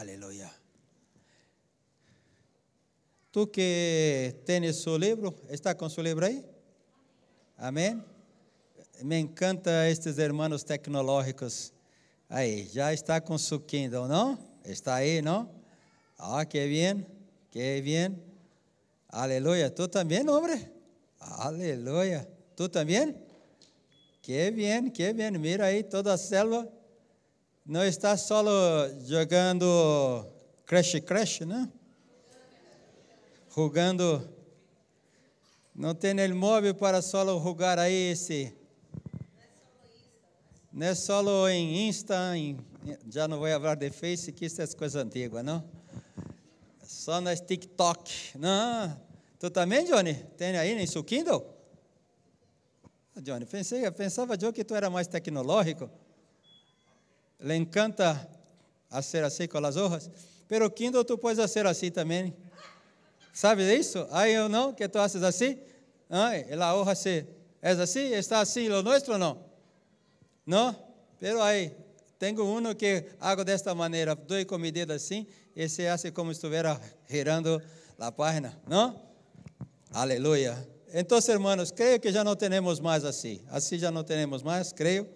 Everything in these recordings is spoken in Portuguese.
Aleluia. Tu que tens seu livro, está com seu livro aí? Amém? Me encanta estes irmãos tecnológicos. Aí, já está com seu Kindle, não? Está aí, não? Ah, que bem, que bem. Aleluia. Tu também, homem? Aleluia. Tu também? Que bem, que bem. Mira aí toda a selva. Não está só jogando Crash Crash, né? Jogando. Não tem el móvel para só jogar aí esse. Não é só em Insta, em, já não vou falar de Face, que isso é coisa antiga, não? Só nas TikTok. Não. Tu também, Johnny? Tem aí em seu Kindle? Johnny, pensei, pensava eu que tu era mais tecnológico. Le encanta ser assim com as hojas. Pero Kindle tu puedes ser assim também. ¿Sabe isso? Aí eu não, que tu haces assim. Ah, a hoja se, é assim? Está assim o nosso ou não? Não? Pero aí, tenho um que hago desta maneira, dou com medida assim, e se hace como se estivesse girando a página, não? Aleluia. Então, hermanos, creio que já não temos mais assim. Assim já não temos mais, creio.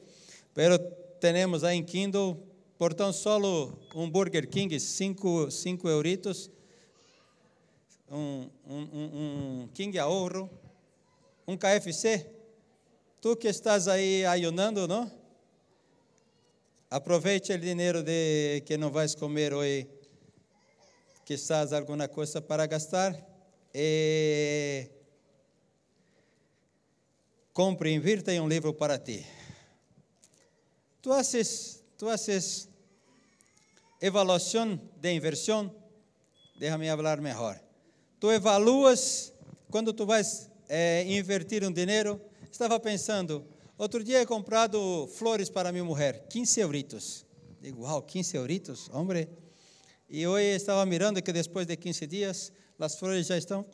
Pero temos aí em Kindle, por tão solo um Burger King, cinco, cinco euritos, um, um, um, King Ahorro, um KFC. Tu que estás aí ayunando, não? Aproveite o dinheiro de que não vais comer hoje, quizás alguma coisa para gastar. E compre, invirta em um livro para ti. Tu haces, tu haces evaluação de inversão, déjame falar melhor. Tu evaluas quando tu vais é, invertir um dinheiro. Estava pensando, outro dia he comprado flores para minha mulher, 15 euritos. Digo, uau, 15 euritos, homem. E hoje estava mirando que depois de 15 dias, as flores já estão.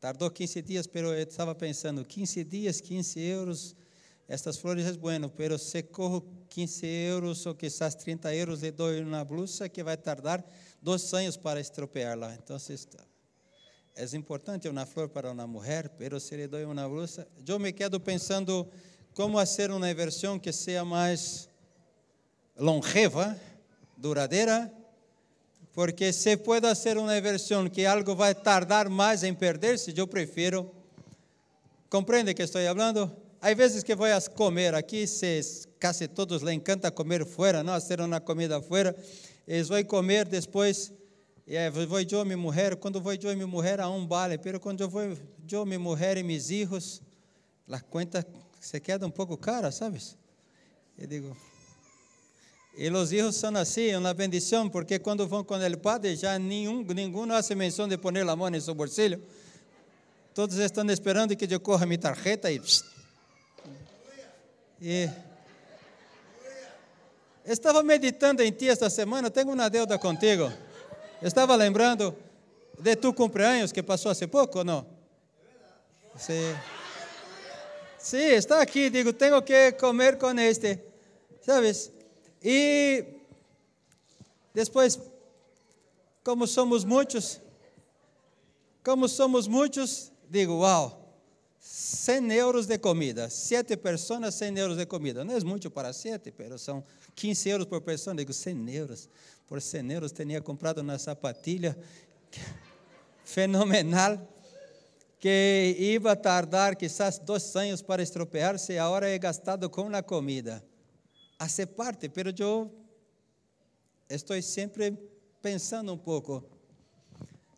Tardou 15 dias, mas eu estava pensando, 15 dias, 15 euros, estas flores é bueno, pero se corro 15 euros ou quizás 30 euros e dou uma blusa que vai tardar dois anos para estropeá-la. Então, é importante uma flor para uma mulher, pero se lhe dou uma blusa, eu me quedo pensando como fazer uma versão que seja mais longeva, duradeira, porque se pode ser uma versão que algo vai tardar mais em perder-se, eu prefiro. Compreende que estou falando? Há vezes que vou a comer aqui, se quase todos lhe encanta comer fora, não fazer uma comida fora, eles vão comer depois e vou eu minha mulher, quando vou eu minha mulher a um vale, pero quando eu vou eu minha mulher e meus filhos, a conta se queda um pouco cara, sabes? Eu digo, e os filhos são assim, uma bendição, porque quando vão com o padre, já nenhum, nenhum faz menção de pôr a mão em seu bolsillo. Todos estão esperando que eu corra minha tarjeta e. E. Estava meditando em ti esta semana, tenho uma deuda contigo. Estava lembrando de tu cumpleaños que passou há pouco ou não? Sim. Sim, está aqui, digo, tenho que comer com este. Sabes? E depois, como somos muitos, como somos muitos, digo, uau, 100 euros de comida, sete pessoas, 100 euros de comida. Não é muito para sete, mas são 15 euros por pessoa. Digo, 100 euros por 100 euros tinha comprado uma sapatilha fenomenal que ia tardar quizás dois anos para estropear-se e agora é gastado com a comida. Hace parte, pero eu estou sempre pensando um pouco.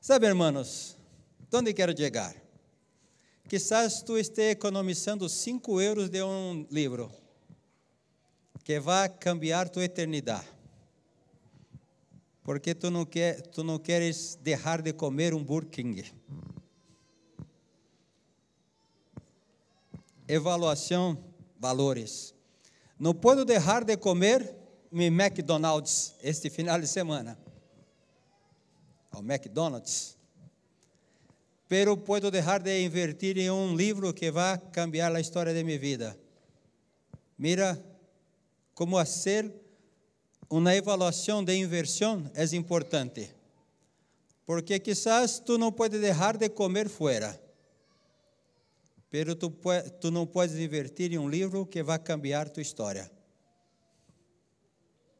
Sabe, hermanos, onde quero chegar? Quizás tu esteja economizando 5 euros de um livro que vai cambiar tua eternidade porque tu não, quer, tu não queres deixar de comer um Burger King. Evaluação, valores. Não posso deixar de comer meu McDonald's este final de semana. O McDonald's. Pero posso deixar de invertir em um livro que vai cambiar a história de minha vida. Mira como ser uma avaliação de inversão é importante. Porque quizás tu não pode deixar de comer fora. Pero tu não podes invertir em um livro que vai cambiar tua história.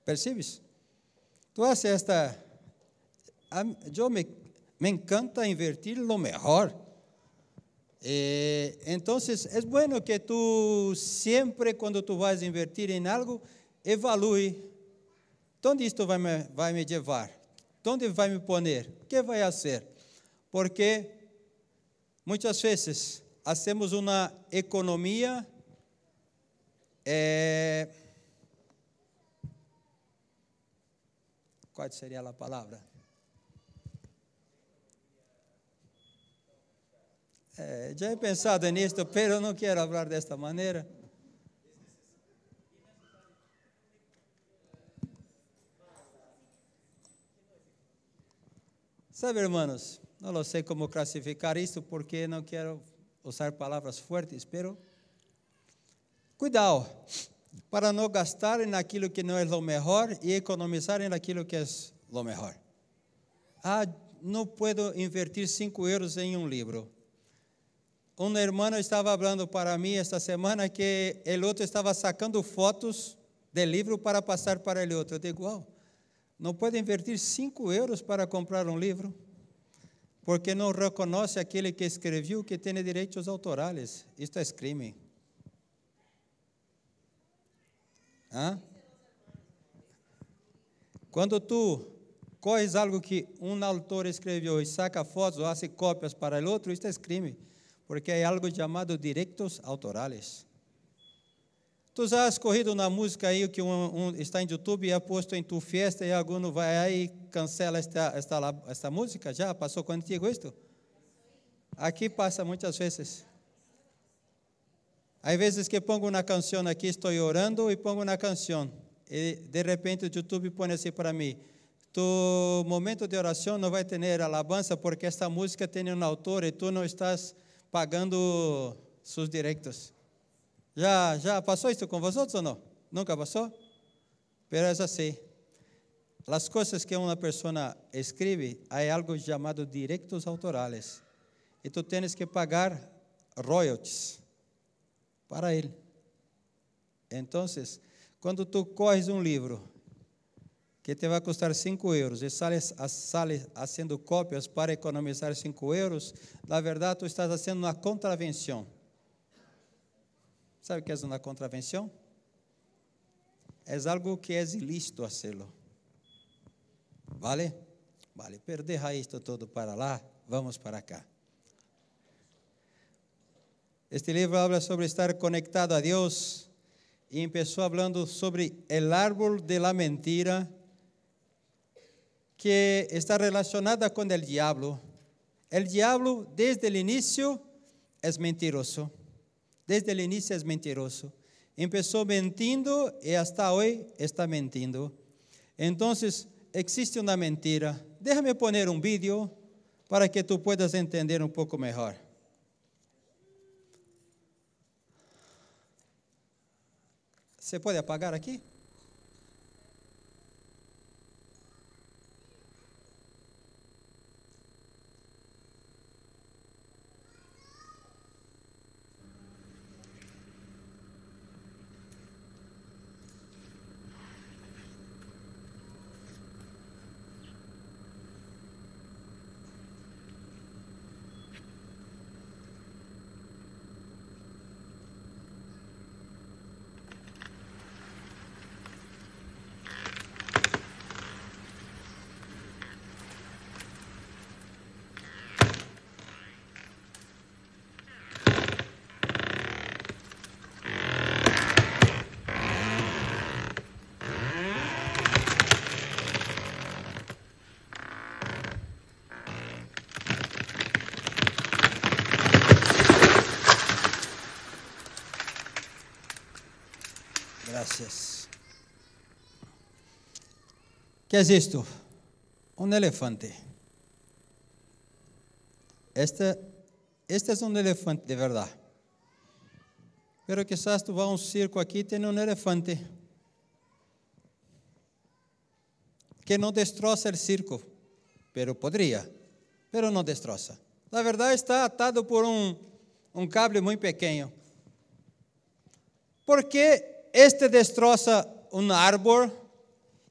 Percebes? Tu haces esta. Eu me, me encanta invertir lo melhor. Eh, entonces, es bueno que tú siempre cuando tú vas a invertir en algo, evalúe onde isto vai me, vai me levar, onde vai me poner, o que vai fazer. Porque muitas vezes hacemos uma economia eh, qual seria a palavra? É, já he pensado nisso, mas não quero falar desta maneira. Sabe, irmãos, não sei como classificar isso porque não quero usar palavras fortes, pero cuidado para não gastar naquilo que não é o melhor e economizar naquilo que é o melhor. Ah, não puedo invertir cinco euros em um livro. Um irmão estava falando para mim esta semana que o outro estava sacando fotos do livro para passar para o outro. Eu digo, wow, não pode invertir cinco euros para comprar um livro, porque não reconhece aquele que escreveu que tem direitos autorais. Isto é crime. Hã? Quando tu corres algo que um autor escreveu e saca fotos ou faz cópias para o outro, isto é crime, porque é algo chamado direitos autorais. Tu já has corrido na música aí que um, um, está em YouTube e é posto em tu festa e algum vai aí e cancela esta, esta, esta música? Já passou contigo isto? Aqui passa muitas vezes. Há vezes que pongo na canção aqui, estou orando e pongo na canção. E de repente o YouTube põe assim para mim: Tu momento de oração não vai ter alabança porque esta música tem um autor e tu não estás pagando seus direitos. Já, já passou isso com vocês ou não? Nunca passou? Pero é assim. As coisas que uma pessoa escreve, há algo chamado direitos autorais. E tu tens que pagar royalties para ele. Então, quando tu corres um livro que te vai custar 5 euros e sales, sales fazendo cópias para economizar 5 euros, na verdade tu estás fazendo uma contravenção Sabe o que é uma contravenção? É algo que é ilícito hacerlo. ¿Vale? Vale, perder isto todo para lá, vamos para cá. Este livro habla sobre estar conectado a Deus e começou falando sobre o árbol de la mentira que está relacionada com o diabo. O diabo, desde o início, é mentiroso desde o início é mentiroso. Começou mentindo e hasta hoje está mentindo. Então, existe uma mentira. Déjame poner um vídeo para que tu puedas entender um pouco melhor. Você pode apagar aqui? ¿Qué es esto? Un elefante. Este, este es un elefante de verdad. Pero quizás tú vas a un circo aquí y tiene un elefante. que não destroça o circo, pero podria, pero não destroça. Na verdade, está atado por um, um cable muito pequeno. Por que este destroça um árvore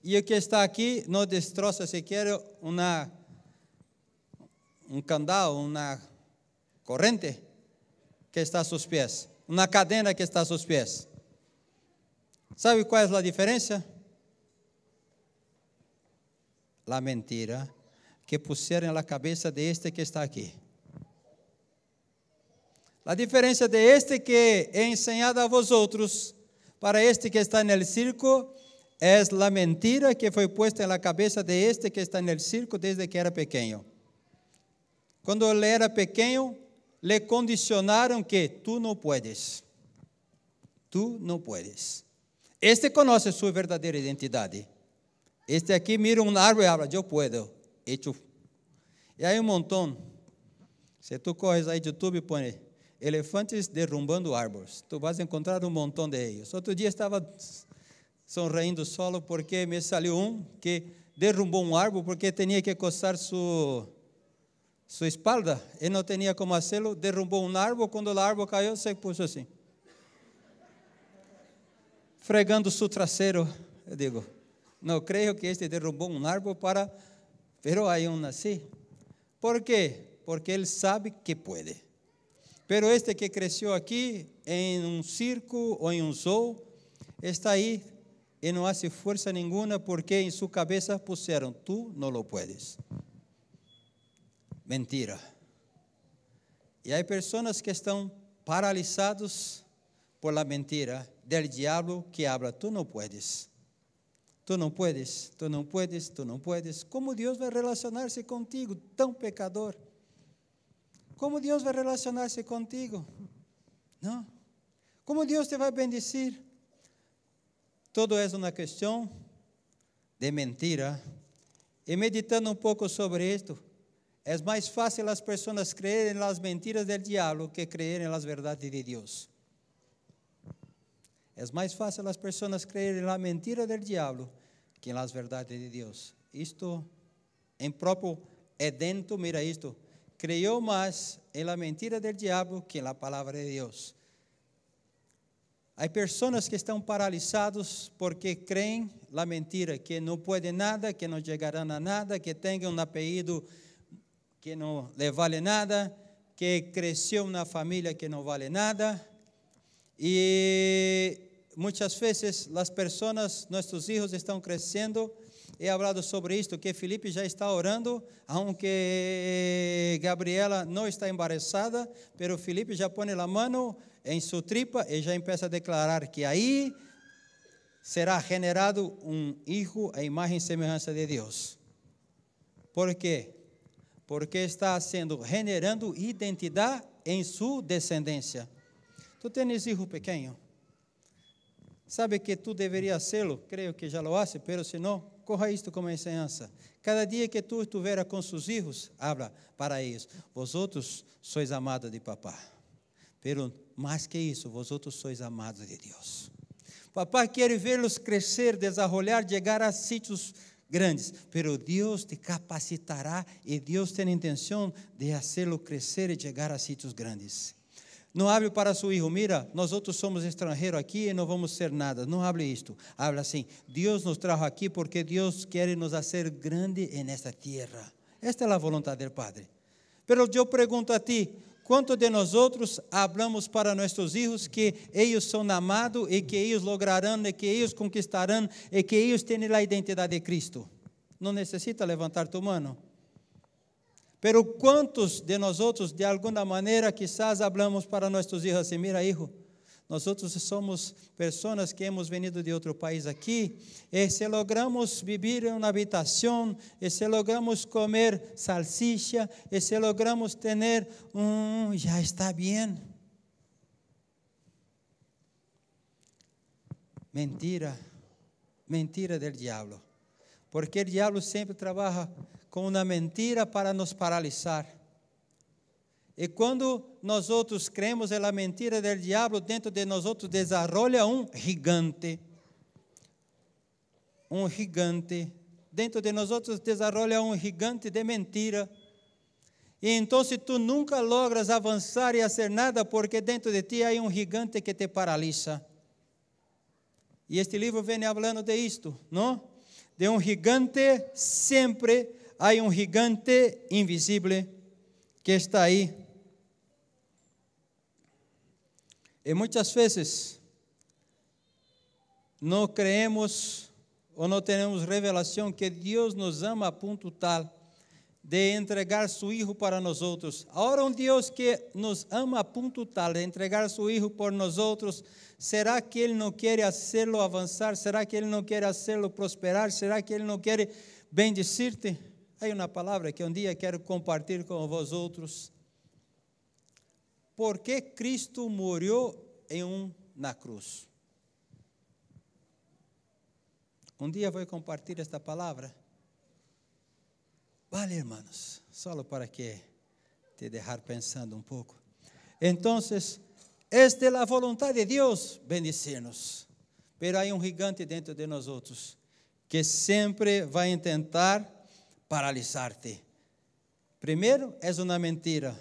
e o que está aqui não destroça sequer uma, um candal, uma corrente que está a seus pés, uma cadena que está a seus pés? ¿Sabe qual é a diferença? A mentira que puseram na cabeça de este que está aqui. A diferença de este que é ensinado a vosotros para este que está no circo é a mentira que foi puesta na cabeça de este que está no circo desde que era pequeno. Quando ele era pequeno, le condicionaram que tu não puedes. Tu não puedes. Este conhece sua verdadeira identidade. Este aqui mira um árvore e fala, eu puedo. E, tu. e aí um montão. Se tu corres aí de YouTube e põe elefantes derrubando árvores, tu vas encontrar um montão de eles. Outro dia estava sorrindo solo porque me saiu um que derrubou um árvore porque tinha que coçar sua, sua espalda e não tinha como fazê-lo. Derrubou um árvore, quando o árvore caiu, se pôs assim. Fregando seu traseiro. Eu digo, não creio que este derrubou um árvore para. Pero aí um assim. ¿Por quê? Porque ele sabe que pode. Pero este que cresceu aqui em um circo ou em um zoo, está aí e não hace força nenhuma porque em sua cabeça puseram, tu não lo puedes. Mentira. E há pessoas que estão paralisados por la mentira del diabo que habla, tu não puedes. Tu não puedes, tu não puedes, tu não puedes. Como Deus vai relacionar-se contigo, tão pecador? Como Deus vai relacionar-se contigo? Não. Como Deus te vai bendecir? Todo é uma questão de mentira. E meditando um pouco sobre isto, é mais fácil as pessoas creerem nas mentiras do diabo que creerem nas verdades de Deus. É mais fácil as pessoas creerem na mentira do diabo que nas verdades de Deus. Isto, em próprio Edento, mira isto, creyó mais em la mentira do diabo que na palavra de Deus. Há pessoas que estão paralisados porque creem na mentira, que não podem nada, que não chegarão a nada, que tenham um apelido que não lhe vale nada, que cresceu na família que não vale nada. E muitas vezes as pessoas, nossos filhos estão crescendo. He falado sobre isto, que Felipe já está orando, aunque Gabriela não está embaraçada, pero Felipe já põe a mão em sua tripa e já começa a declarar que aí será generado um hijo a imagem e semelhança de Deus. Por quê? Porque está sendo generando identidade em sua descendência. Tu tens filho pequeno? Sabe que tu deveria ser, creio que já lo hace, pero se não, corra isto como enseñança. Cada dia que tu estiver com seus filhos, habla para eles: Vosotros sois amados de papá. Pero mais que isso, vosotros sois amados de Deus. Papá quer vê-los crescer, desenvolver, chegar a sítios grandes, pero Deus te capacitará e Deus tem a intenção de fazê-lo crescer e chegar a sítios grandes. Não hable para seu filho, mira, nós outros somos estrangeiros aqui e não vamos ser nada. Não hable isto. Habla assim, Deus nos trajo aqui porque Deus quer nos fazer grande nesta terra. Esta é a vontade do Padre. Pero eu pergunto a ti, quanto de nós outros hablamos para nossos filhos que eles são amados e que eles lograrão e que eles conquistarão e que eles têm a identidade de Cristo? Não necessita levantar tu mano. Pero quantos de nós outros, de alguma maneira, quizás hablamos para nossos filhos assim: mira, hijo, nós outros somos pessoas que hemos venido de outro país aqui, e se logramos viver em uma habitação, e se logramos comer salsicha, e se logramos ter um, já está bem. Mentira, mentira do diabo, porque o diabo sempre trabalha com uma mentira para nos paralisar. E quando nós outros cremos na mentira do diabo, dentro de nós outros desenvolve um gigante. Um gigante dentro de nós desarrolla um gigante de mentira. E então tu nunca logras avançar e fazer nada porque dentro de ti há um gigante que te paralisa. E este livro vem falando de isto, não? De um gigante, sempre há um gigante invisível que está aí. E muitas vezes não creemos ou não temos revelação que Deus nos ama a ponto tal de entregar seu Filho para nós outros. Agora um Deus que nos ama a ponto tal de entregar seu Filho por nós outros, será que Ele não quer fazê-lo avançar? Será que Ele não quer fazê-lo prosperar? Será que Ele não quer bendecir-te? Há uma palavra que um dia quero compartilhar com vós outros. Por que Cristo morreu em um na cruz? Um dia vou compartilhar esta palavra. Vale, hermanos, solo para que te deixar pensando um pouco. Então, é a vontade de Deus bendecir-nos. Pero há um gigante dentro de nós outros que sempre vai tentar paralisar-te. Primeiro, é uma mentira,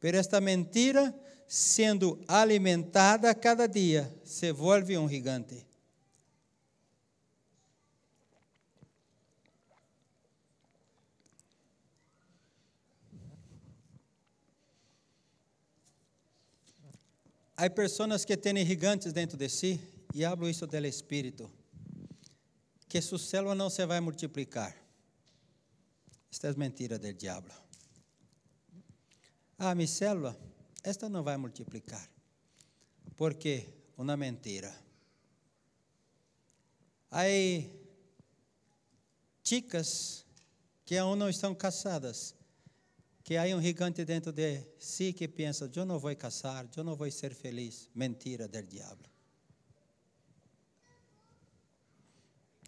pero esta mentira, sendo alimentada cada dia, se volve um gigante. Há pessoas que têm gigantes dentro de si, e hablo isso do Espírito, que sua célula não se vai multiplicar. Esta é mentira do diabo. Ah, minha célula, esta não vai multiplicar. Por quê? Uma mentira. Há chicas que aún não estão casadas que há um gigante dentro de si que pensa: eu não vou casar, eu não vou ser feliz. Mentira do diabo.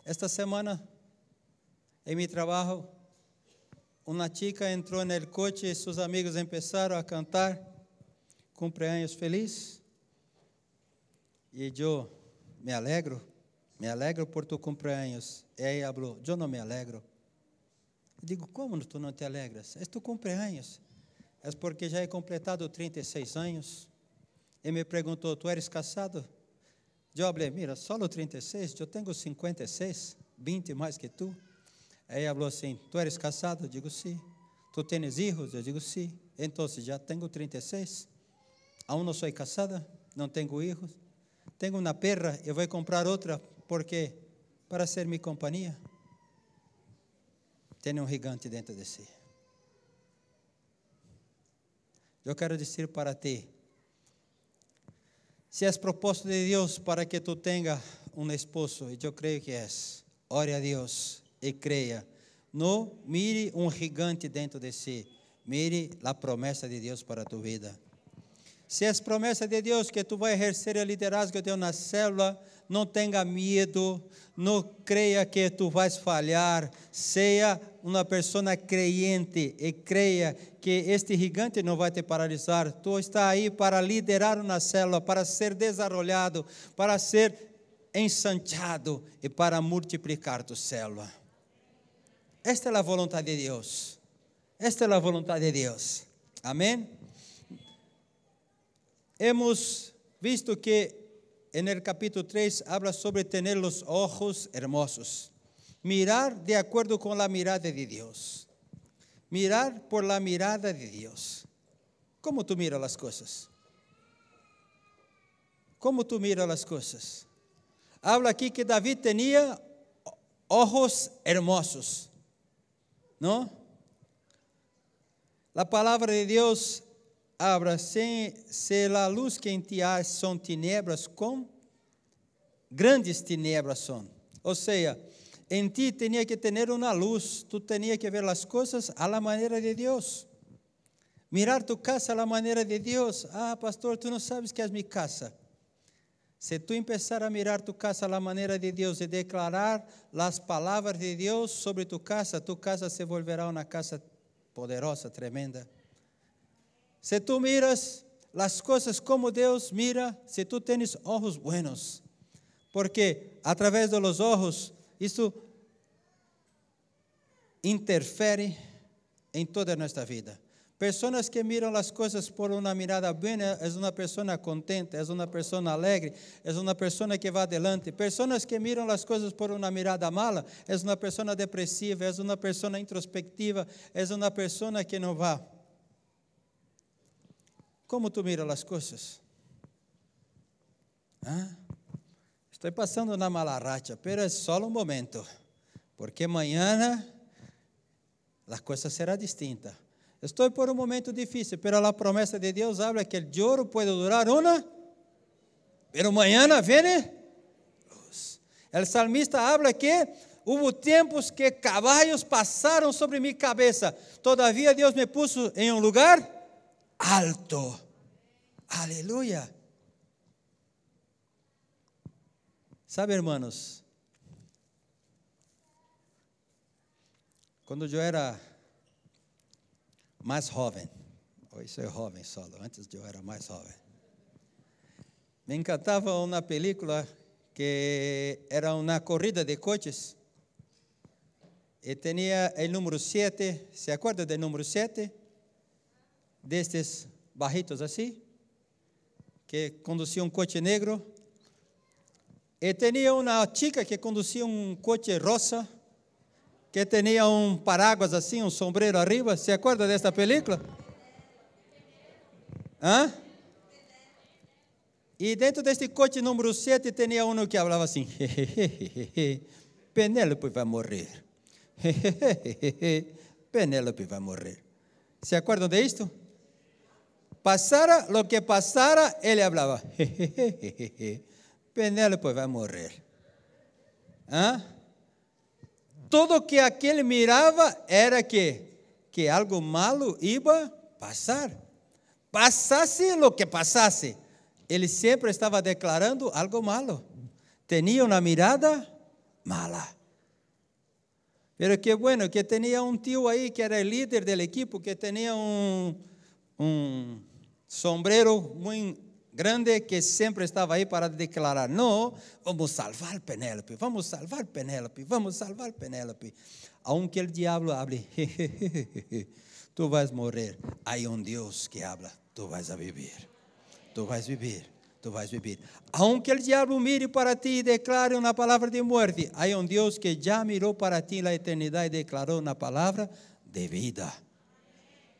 Esta semana, em meu trabalho, uma chica entrou no coche e seus amigos começaram a cantar cumpleaños feliz. E eu me alegro, me alegro por tu cumpleaños. E aí falou: eu não me alegro Digo, como tu não te alegras? É tu cumpleaños. É porque já é completado 36 anos. E me perguntou, tu eres casado? Eu falei, mira, só 36, eu tenho 56, 20 mais que tu. Aí falou assim, tu eres casado? Eu digo, sim. Tu tens filhos? Eu digo, sim. Então, já tenho 36. Aún não sou casada, não tenho filhos. Tenho uma perra, eu vou comprar outra, porque para ser minha companhia tem um gigante dentro de si. Eu quero dizer para ti, se é propósito de Deus para que tu tenha um esposo, e eu creio que é, ore a Deus e creia. Não mire um gigante dentro de si, mire a promessa de Deus para a tua vida. Se é promessa de Deus que tu vai exercer o liderazgo de uma célula, não tenha medo, não creia que tu vais falhar, seja uma pessoa creyente e creia que este gigante não vai te paralisar. Tu está aí para liderar uma célula, para ser desenvolvido, para ser ensanchado e para multiplicar tu célula. Esta é a vontade de Deus. Esta é a vontade de Deus. Amém? Hemos visto que en el capítulo 3 habla sobre tener los ojos hermosos. Mirar de acuerdo con la mirada de Dios. Mirar por la mirada de Dios. ¿Cómo tú miras las cosas? ¿Cómo tú miras las cosas? Habla aquí que David tenía ojos hermosos. ¿No? La palabra de Dios abra sem se a luz que em ti há são tinebras, com grandes tinebras são. Ou seja, em ti tinha que ter uma luz, tu tinha que ver as coisas a la maneira de Deus. Mirar tu casa a la maneira de Deus. Ah, pastor, tu não sabes que é minha casa. Se tu começar a mirar tu casa a la maneira de Deus e declarar as palavras de Deus sobre tu casa, tu casa se volverá uma casa poderosa, tremenda. Se tu miras as coisas como Deus mira, se tu tens olhos buenos, porque através dos olhos, isso interfere em toda a nossa vida. Pessoas que miram as coisas por uma mirada boa é uma pessoa contente, é uma pessoa alegre, é uma pessoa que vai adelante. Pessoas que miram as coisas por uma mirada mala é uma pessoa depressiva, é uma pessoa introspectiva, é uma pessoa que não vai. Como tu miras as coisas? Ah, estou passando na mala racha, é só um momento, porque amanhã a coisa será distinta. Estou por um momento difícil, pero a promessa de Deus habla que o lloro pode durar uma, pero mañana viene luz. O salmista habla que hubo tempos que caballos passaram sobre minha cabeça, todavia Deus me puso em um lugar alto. Aleluia. Sabe, irmãos, quando eu era mais jovem, hoje sou jovem solo, antes eu era mais jovem, me encantava uma película que era uma corrida de coches. E tinha o número 7, se acorda do número 7? Destes barritos assim, que conduzia um coche negro. E tinha uma chica que conduzia um coche rosa, que tinha um paraguas assim, um sombreiro arriba. Se acorda desta película? Hã? E dentro deste coche número 7 tinha um que falava assim: Penélope vai morrer. Penélope vai morrer. Se acordam disto? Passara o que passara, ele falava: Penélope vai morrer. Hã? Tudo que aquele mirava era que, que algo malo ia passar. Passasse o que passasse, ele sempre estava declarando algo malo. Tinha uma mirada mala. Pero que bueno que tinha um tio aí que era o líder do equipo, que tinha um, um sombrero muito grande que sempre estava aí para declarar: não, vamos salvar Penélope, vamos salvar Penélope, vamos salvar Penélope. Aunque o diabo hable, tu vais morrer. Há um Deus que habla, tu vais a viver, tu vais viver, tu vais viver. Aunque o diabo mire para ti e declare uma palavra de morte, há um Deus que já mirou para ti na eternidade e declarou uma palavra de vida.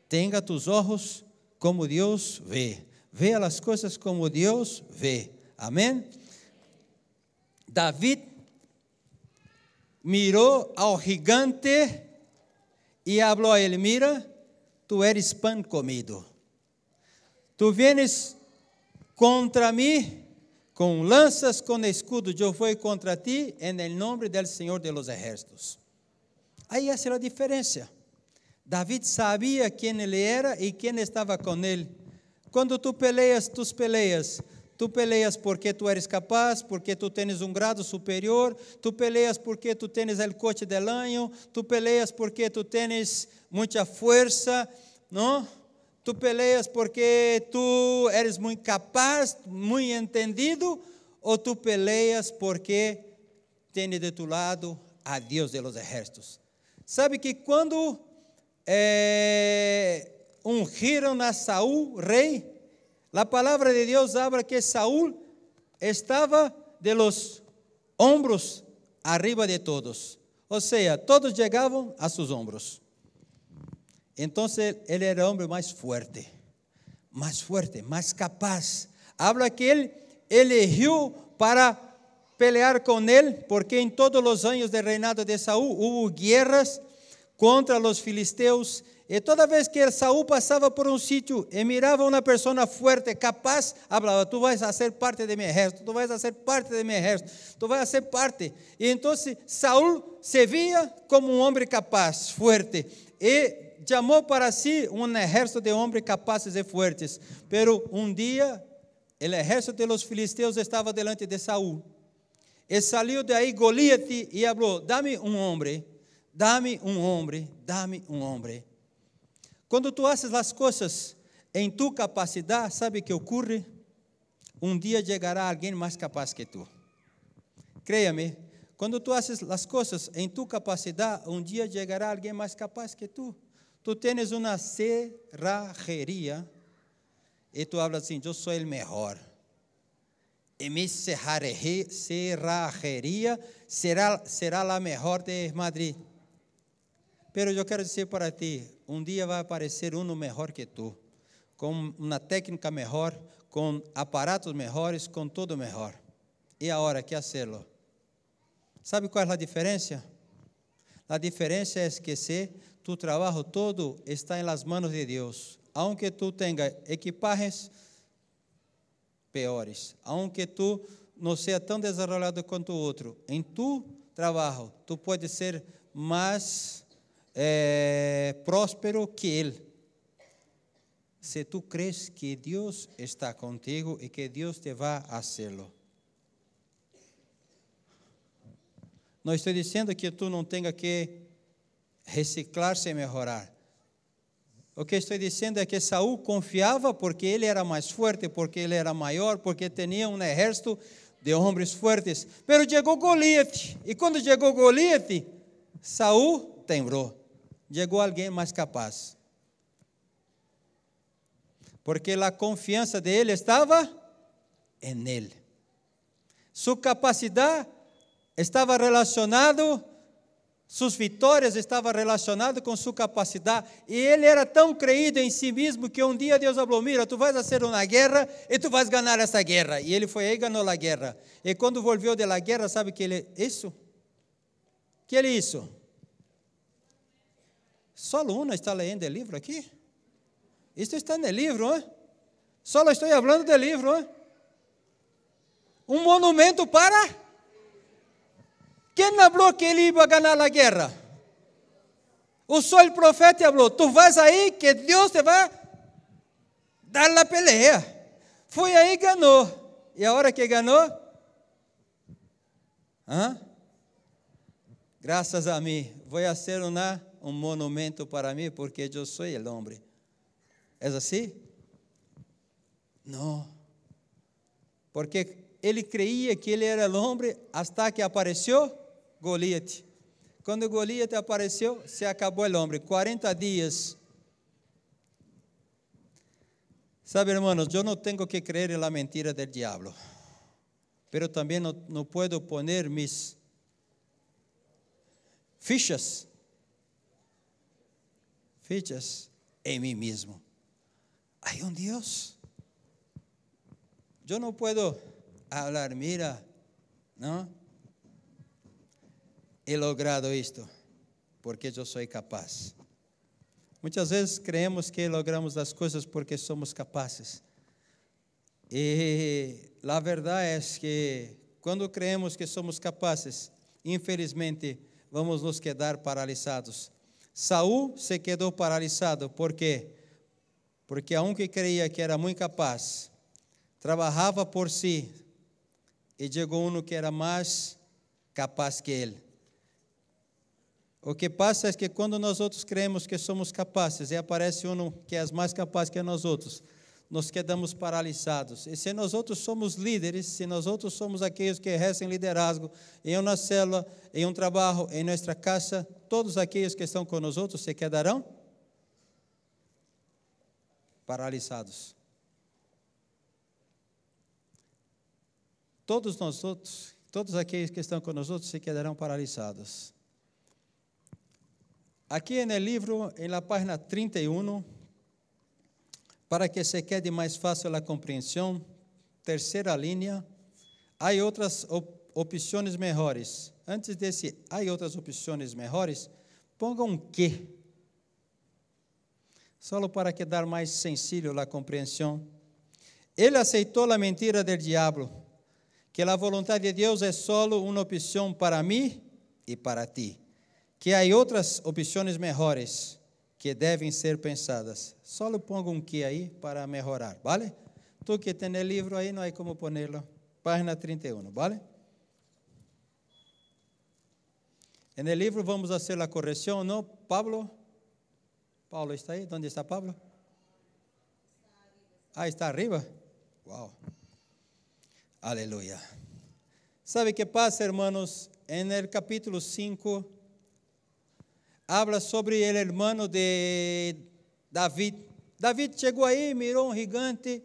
Tenha tus olhos como Deus vê Vê as coisas como Deus vê. Amém? David mirou ao gigante e falou a ele: Mira, tu eres pão comido. Tu vienes contra mim com lanças, com escudo. Eu vou contra ti em nome do Senhor de los Ejércitos. Aí essa é a diferença. David sabia quem ele era e quem estava com ele. Quando tu peleias, tu peleias. Tu peleias porque tu eres capaz, porque tu tens um grado superior, tu peleias porque tu tens o coche de año, tu peleias porque tu tens muita força, não? Tu peleias porque tu eres muito capaz, muito entendido, ou tu peleias porque tens de tu lado a Deus de los ejércitos. Sabe que quando é, ungiram a Saúl rei, a palavra de Deus habla que Saúl estava de los ombros arriba de todos. Ou seja, todos chegavam a seus ombros. Então, ele era o homem mais forte, mais forte, mais capaz. Habla que ele elegeu para pelear com ele, porque em todos os anos de reinado de Saúl houve guerras contra os filisteus e toda vez que Saúl passava por um sítio e mirava uma pessoa forte, capaz, falava: Tu vais a ser parte de meu exército, tu vais a ser parte de meu exército, tu vais a ser parte. E então Saúl se via como um homem capaz, forte, e chamou para si um exército de homens capazes e fortes. Pero um dia, o exército de los filisteus estava delante de Saúl. E saiu de aí Goliat e falou: Dame um homem, dame um homem, dame um homem. Quando tu haces as coisas em tu capacidade, sabe o que ocorre? Um dia chegará alguém mais capaz que tu. Creia-me, quando tu haces as coisas em tu capacidade, um dia chegará alguém mais capaz que tu. Tu tens uma cerrajeria e tu hablas assim: Eu sou o melhor. E minha cerrajeria será, será a melhor de Madrid. Pero eu quero dizer para ti: um dia vai aparecer um melhor que tu, com uma técnica melhor, com aparatos melhores, com tudo melhor. E agora, que hacerlo? Sabe qual é a diferença? A diferença é que tu trabalho todo está em las manos de Deus, aunque tu tenha equipajes piores, aunque tu não seja tão desenvolvido quanto o outro, em tu trabalho tu pode ser mais é, próspero que ele. Se tu crees que Deus está contigo e que Deus te vai hacerlo. Não estou dizendo que tu não tenha que reciclar-se e melhorar. O que estou dizendo é que Saul confiava porque ele era mais forte, porque ele era maior, porque tinha um exército de homens fortes. Mas chegou Goliat, e quando chegou Goliat, Saul tembrou. Chegou alguém mais capaz. Porque a confiança dele estava em ele. Sua capacidade estava relacionado, suas vitórias estavam relacionadas com sua capacidade, e ele era tão creído em si mesmo que um dia Deus falou: Mira, tu vais fazer uma guerra e tu vais ganhar essa guerra. E ele foi e ganhou a guerra. E quando voltou da guerra, sabe que ele, isso? Que ele isso? Só aluno está lendo o livro aqui? Isto está no livro, hein? Só estou falando do livro, hein? Um monumento para quem falou que ele ia ganhar a guerra? O sol profeta falou: Tu vais aí que Deus te vai dar a peleia. Foi aí e ganhou. E a hora que ganhou? Hã? Graças a mim, vou fazer uma, um monumento para mim, porque eu sou o homem. É assim? Não. Porque ele creia que ele era o homem, até que apareceu Goliat. Quando Goliat apareceu, se acabou o homem. 40 dias. Sabe, hermanos, eu não tenho que creer na mentira do diabo. Pero também não, não puedo poner mis fichas, fichas em mim mesmo. Há um Deus. Eu não puedo falar, mira, não? he logrado isto, porque eu sou capaz. Muitas vezes creemos que logramos as coisas porque somos capazes. E a verdade é que quando creemos que somos capazes, infelizmente vamos nos quedar paralisados. Saul se quedou paralisado, por quê? Porque aunque creia que era muito capaz, trabalhava por si e chegou um que era mais capaz que ele. O que passa é que quando nós outros cremos que somos capazes e aparece um que é mais capaz que nós outros, nós quedamos paralisados. E se nós outros somos líderes, se nós outros somos aqueles que exercem liderazgo em uma célula, em um trabalho, em nossa casa, todos aqueles que estão outros se quedarão paralisados. Todos nós outros, todos aqueles que estão outros se quedarão paralisados. Aqui no livro, na página 31, para que se quede mais fácil a compreensão, terceira linha, há outras op opções melhores. Antes desse, há outras opções melhores, ponga um que. Só para que dar mais sencillo a compreensão. Ele aceitou a mentira do diabo, que a vontade de Deus é solo uma opção para mim e para ti que há outras opções melhores que devem ser pensadas. Só pongo um que aí para melhorar, vale? Tu que tem o livro aí, não há como ponerlo. Página 31, vale? No livro vamos a correção, não? Pablo? Paulo está aí? Onde está Pablo? Ah, está arriba? Uau! Aleluia. ¿Sabe que passa, hermanos? en el capítulo 5, habla sobre el hermano de David. David chegou aí, mirou um gigante.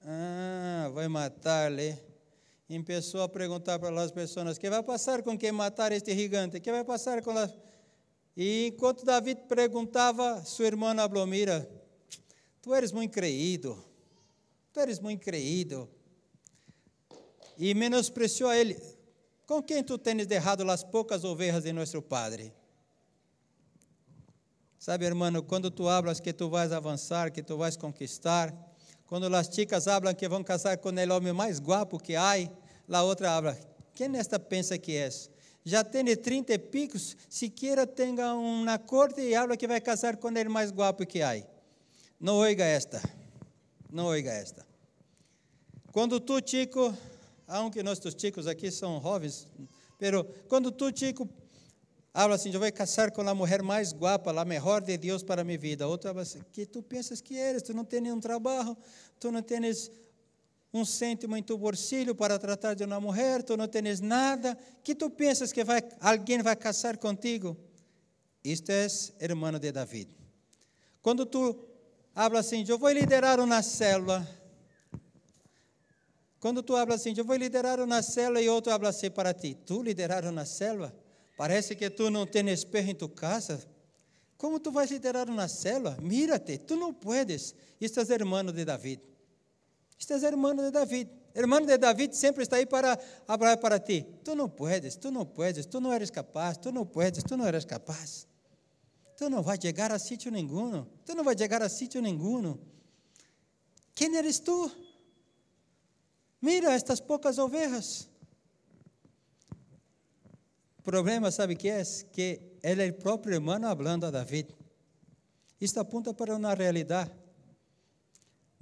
Ah, vai matar-lhe. Começou a perguntar para as pessoas: que vai passar com quem matar este gigante? que vai passar com as. E enquanto David perguntava, sua irmã falou: Mira, tu eres muito creído, tu eres muito creído. E menospreciou a ele: Com quem tu tens derrado as poucas ovelhas de nosso padre? Sabe, irmão, quando tu hablas que tu vais avançar, que tu vais conquistar, quando as chicas hablam que vão casar com o homem mais guapo que há, a outra habla, quem esta pensa que é? Já tem 30 picos, sequer tenha uma corte e habla que vai casar com ele mais guapo que há. Não oiga esta, não oiga esta. Quando tu, chico, aunque nossos chicos aqui são jovens, pero quando tu, chico, Habla assim, eu vou casar com a mulher mais guapa, a melhor de Deus para minha vida. Outro habla assim, que tu pensas que eres, tu não tens nenhum trabalho, tu não tens um cêntimo em tu bolsillo para tratar de uma mulher, tu não tens nada, que tu pensas que vai, alguém vai casar contigo? Isto é irmão de David. Quando tu habla assim, eu vou liderar uma célula, quando tu habla assim, eu vou liderar uma célula e outro habla assim para ti, tu liderar uma célula? Parece que tu não tens espejo em tu casa. Como tu vais liderar uma célula? Mírate, tu não puedes. Estás hermano de David. Estás hermano de David. Hermano de David sempre está aí para falar para ti. Tu não puedes, tu não puedes, tu não eres capaz, tu não puedes, tu não eres capaz. Tu não vais chegar a sítio nenhum. Tu não vais chegar a sítio nenhum. Quem eres tu? Mira estas poucas ovelhas. O problema, sabe que é? Que ele é o próprio irmão falando a David. Isto apunta para uma realidade.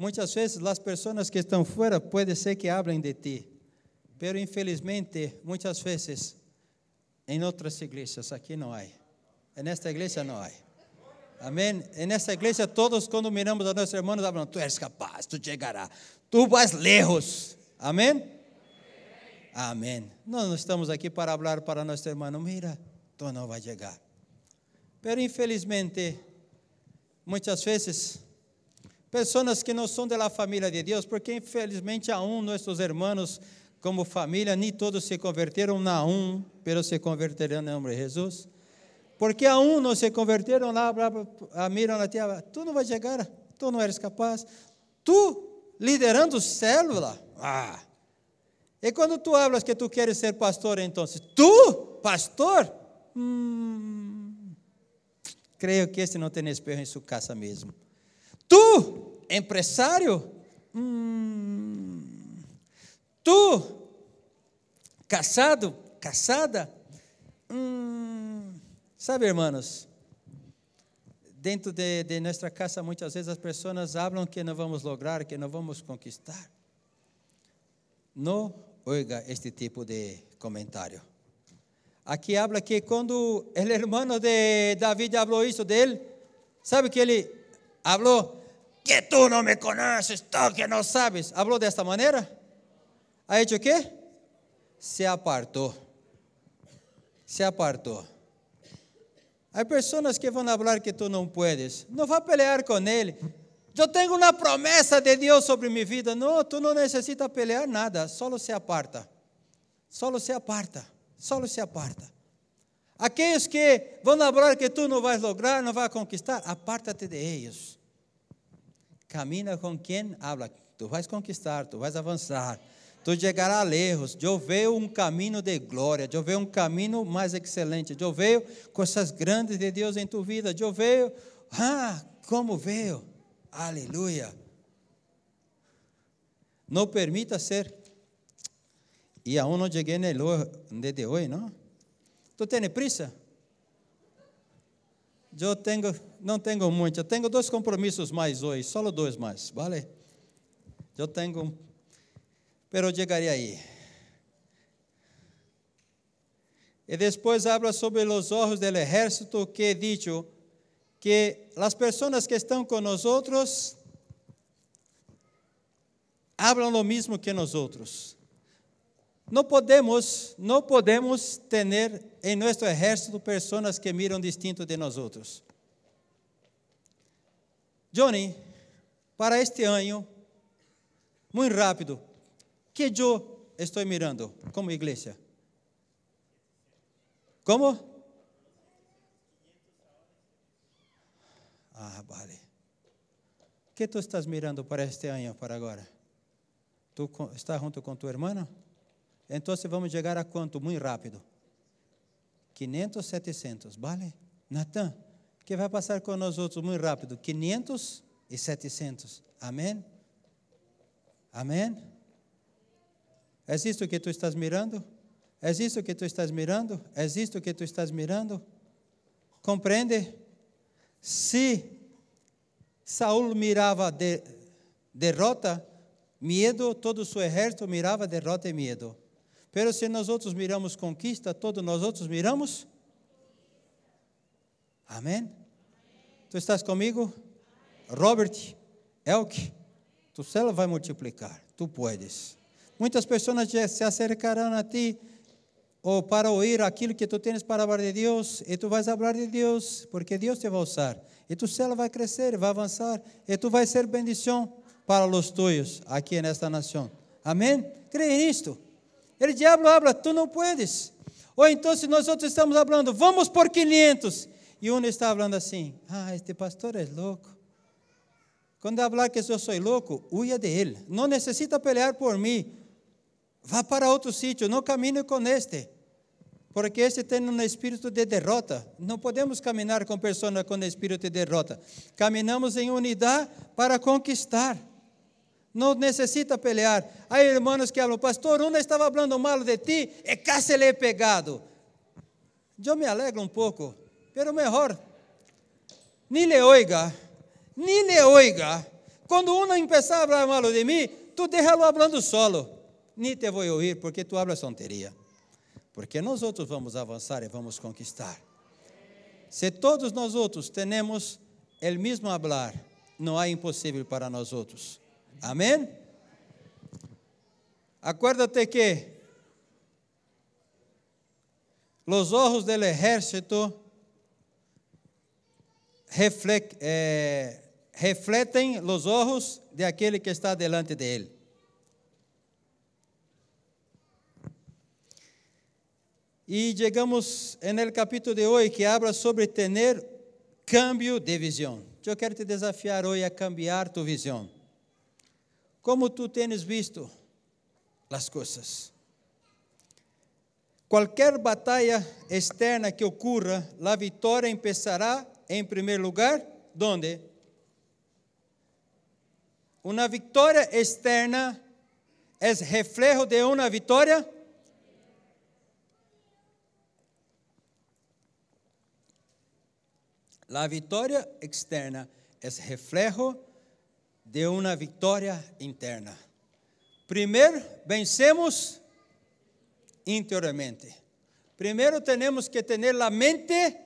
Muitas vezes as pessoas que estão fora pode ser que hablem de ti, pero infelizmente muitas vezes em outras igrejas aqui não há. Nesta igreja não há. Amém? Nesta igreja todos quando miramos a nossos irmãos falam, tu és capaz, tu chegarás, tu vais lejos. Amém? Amém. Nós não estamos aqui para falar para nosso irmão, mira, tu não vai chegar. Pero infelizmente, muitas vezes, pessoas que não são da família de Deus, porque infelizmente aún nossos irmãos como família, nem todos se converteram na um, pero se converterão em nome de Jesus. Porque aún não se converteram lá, a miram na tia, tu não vai chegar, tu não eres capaz. Tu liderando célula, ah, e quando tu hablas que tu queres ser pastor, então, tu, pastor? Hum, creio que esse não tem espelho em sua casa mesmo. Tu, empresário? Hum, tu, casado, casada? Hum, sabe, irmãos, dentro de, de nossa casa, muitas vezes as pessoas falam que não vamos lograr, que não vamos conquistar. Não oiga este tipo de comentário. Aqui habla que quando o hermano de David falou isso dele, sabe que ele falou que tu não me conheces, tu que não sabes. Falou desta maneira? Ha hecho o quê? Se apartou. Se apartou. Há pessoas que vão falar que tu não puedes. Não vá pelear com ele. Eu tenho uma promessa de Deus sobre minha vida. Não, tu não necessitas pelear nada, só se aparta. Só se aparta, só se aparta. Aqueles que vão falar que tu não vais lograr, não vais conquistar, aparta-te de eles. Camina com quem habla. Tu vais conquistar, tu vais avançar, tu chegarás lejos. Eu vejo um caminho de glória, eu vejo um caminho mais excelente, eu vejo coisas grandes de Deus em tua vida, eu vejo, ah, como veio. Aleluia. Não permita ser. E aún não cheguei no de hoje, não? Tu tens prisa? Eu tenho, não tenho muito. Eu tenho dois compromissos mais hoje, só dois mais, vale? Eu tenho, pero chegarei aí. E depois habla sobre os olhos do exército que he dicho que as pessoas que estão com nós outros hablam lo mesmo que nós outros. Não podemos, não podemos ter em nosso exército pessoas que miram distinto de nós outros. Johnny, para este ano, muito rápido, que eu estou mirando como igreja? Como? Ah, vale. que tu estás mirando para este ano, para agora? Tu está junto com tua irmã? Então vamos chegar a quanto? Muito rápido. 500, 700, vale? Natan, que vai passar com nós outros muito rápido? 500 e 700. Amém? Amém? É isto que tu estás mirando? É isto que tu estás mirando? É isto que tu estás mirando? Compreende? Se Saul mirava de, derrota, medo, todo o seu exército mirava derrota e medo. Pero se nós outros miramos conquista, todos nós outros miramos. Amém? Tu estás comigo? Robert, Elk, tu célula vai multiplicar, tu puedes. Muitas pessoas se acercarão a ti ou para ouvir aquilo que tu tens para falar de Deus, e tu vais falar de Deus, porque Deus te vai usar. E tu célula vai crescer, vai avançar, e tu vais ser bendição para os teus aqui nesta nação. Amém? Creia nisto. Ele diabo habla, tu não puedes. Ou então, se nós outros estamos falando, vamos por 500. E um está falando assim, ah, este pastor é louco. Quando falar que eu sou louco, huya de ele. Não necessita pelear por mim. Vá para outro sítio, não camine com este. Porque este tem um espírito de derrota. Não podemos caminhar com pessoas com espírito de derrota. Caminhamos em unidade para conquistar. Não necessita pelear. Há irmãos que falam, pastor, um estava falando mal de ti, e casi le pegado. Eu me alegro um pouco, pero melhor, ni le oiga, ni le oiga. Quando um começar a falar mal de mim, tu deixa-lo falando solo nem te vou ouvir, porque tu hablas tonteria. Porque nós outros vamos avançar e vamos conquistar. Se todos nós outros temos o mesmo hablar, não há impossível para nós outros. Amém? Acuérdate que os olhos do exército eh, refletem os olhos de aquele que está delante de ele. E chegamos no capítulo de hoje que habla sobre ter cambio de visão. Eu quero te desafiar hoje a cambiar tu visão. Como tu tens visto as coisas? Qualquer batalha externa que ocorra, a vitória empezará em primeiro lugar, onde? Uma vitória externa é reflejo de uma vitória La vitória externa é reflejo de uma vitória interna. Primeiro, vencemos interiormente. Primeiro, temos que ter a mente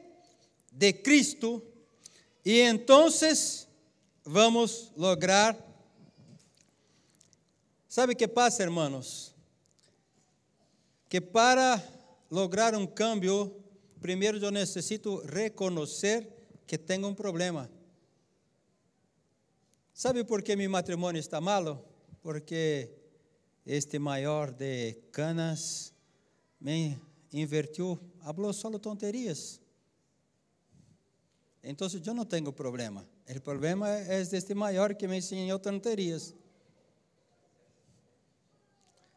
de Cristo e então vamos lograr. Sabe o que passa, hermanos? Que para lograr um cambio, primeiro eu necessito reconhecer que tenho um problema. Sabe por que meu matrimônio está malo? Porque este maior de canas me invertiu, falou só tonterias. Então eu não tenho problema. O problema é este maior que me ensinou tonterias.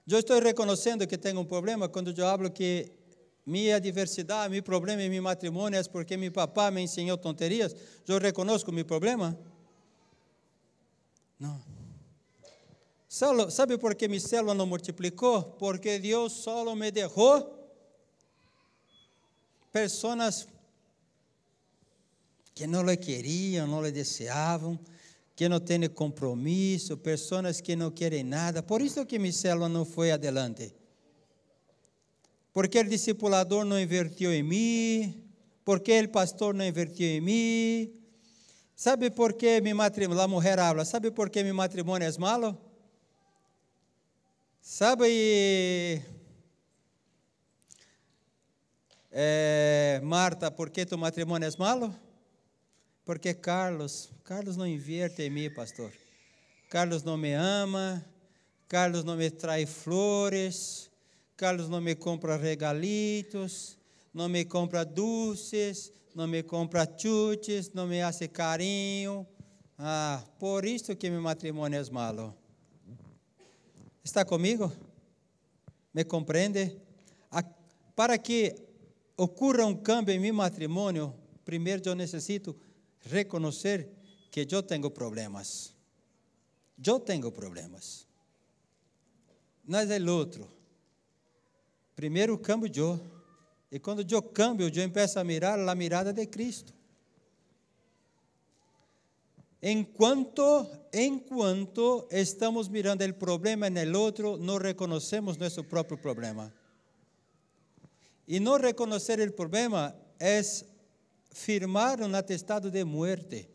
Eu estou reconhecendo que tenho um problema quando eu falo que minha diversidade, meu problema em meu matrimônio é porque meu papá me ensinou tonterias. Eu reconheço meu problema? Não. Sabe por que minha célula não multiplicou? Porque Deus só me deixou pessoas que não lhe queriam, não lhe deseavam, que não têm compromisso, pessoas que não querem nada. Por isso que minha célula não foi adelante porque o discipulador não invertiu em mim, porque o pastor não invertiu em mim. Sabe por que meu matrimônio, a mulher habla, sabe por que meu matrimônio é malo? Sabe É, Marta, por que tu matrimônio é malo? Porque Carlos, Carlos não invierte em mim, pastor. Carlos não me ama, Carlos não me traz flores, Carlos não me compra regalitos, não me compra doces, não me compra chutes, não me hace carinho. Ah, por isso que meu matrimônio é malo. Está comigo? Me compreende? Para que ocorra um câmbio em meu matrimônio, primeiro eu necessito reconhecer que eu tenho problemas. Eu tenho problemas. Não é o outro. Primeiro cambio eu. E quando eu cambio, eu começo a mirar a mirada de Cristo. Enquanto, enquanto estamos mirando o problema no outro, não reconhecemos nosso próprio problema. E não reconhecer o problema é firmar um atestado de muerte.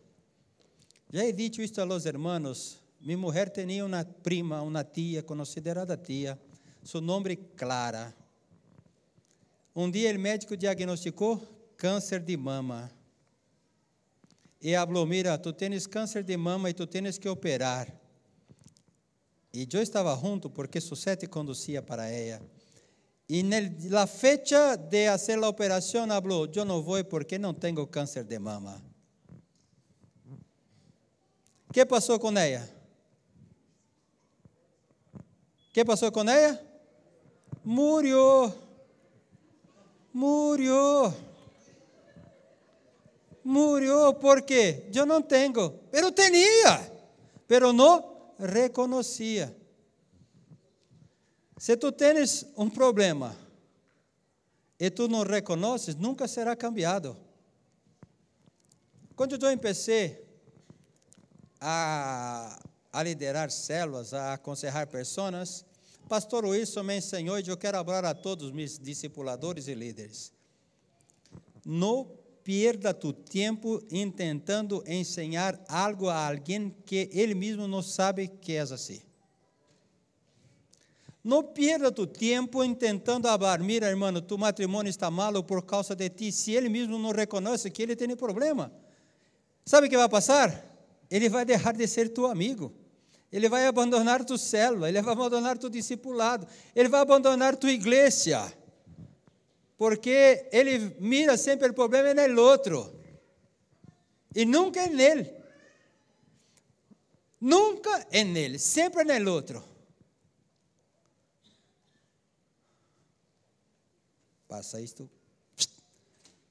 Já he dicho isto a los hermanos. Mi mujer tinha uma prima, uma tia, considerada tia. Su nome Clara. Um dia o médico diagnosticou câncer de mama. E falou: Mira, tu tens câncer de mama e tu tens que operar. E eu estava junto porque Susete conduzia para ela. E na fecha de fazer a operação, falou: Eu não vou porque não tenho câncer de mama. O que passou com ela? O que passou com ela? Murió. Murió. Murió porque eu não tenho. Pero tinha. Pero não reconhecia. Se tu tens um problema e tu não reconheces, nunca será cambiado. Quando eu empecé a, a liderar células, a aconselhar pessoas, pastor Wilson me ensinou e eu quero falar a todos os meus discipuladores e líderes. Não pierda tu tempo tentando ensinar algo a alguém que ele mesmo não sabe que é assim. Não pierda tu tempo tentando falar, mira, irmão, tu matrimônio está malo por causa de ti, se ele mesmo não reconhece que ele tem problema. Sabe o que vai passar? Ele vai deixar de ser tu amigo. Ele vai abandonar tu célula, ele vai abandonar tu discipulado, ele vai abandonar tua igreja. Porque ele mira sempre o problema é no outro. E nunca é nele. Nunca é nele, sempre é no outro. passa isto,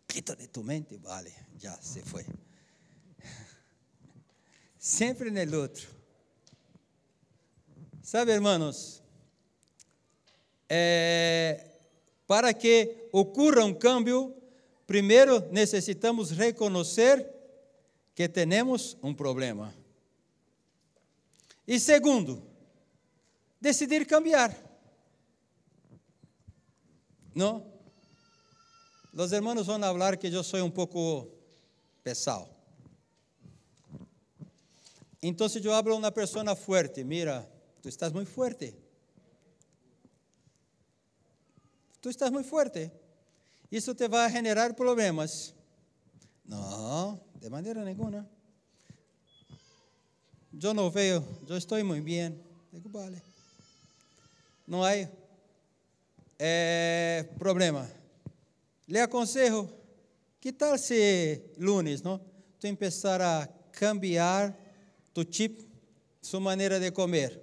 quita de tu mente, vale, já se foi. Sempre no outro. Sabe, irmãos, é, para que ocorra um câmbio, primeiro necessitamos reconhecer que temos um problema. E segundo, decidir cambiar. Não? Los hermanos vão falar que eu sou um pouco pesado. Então, eu hablo a uma pessoa fuerte, mira, tu estás muito fuerte. Tu estás muito fuerte. Isso te vai generar problemas. Não, de maneira nenhuma. Eu não vejo, eu estou muito bem. Digo, vale. Não há é, problema. Le aconselho, que tal se lunes, não? Tu começar a cambiar tu chip, sua maneira de comer.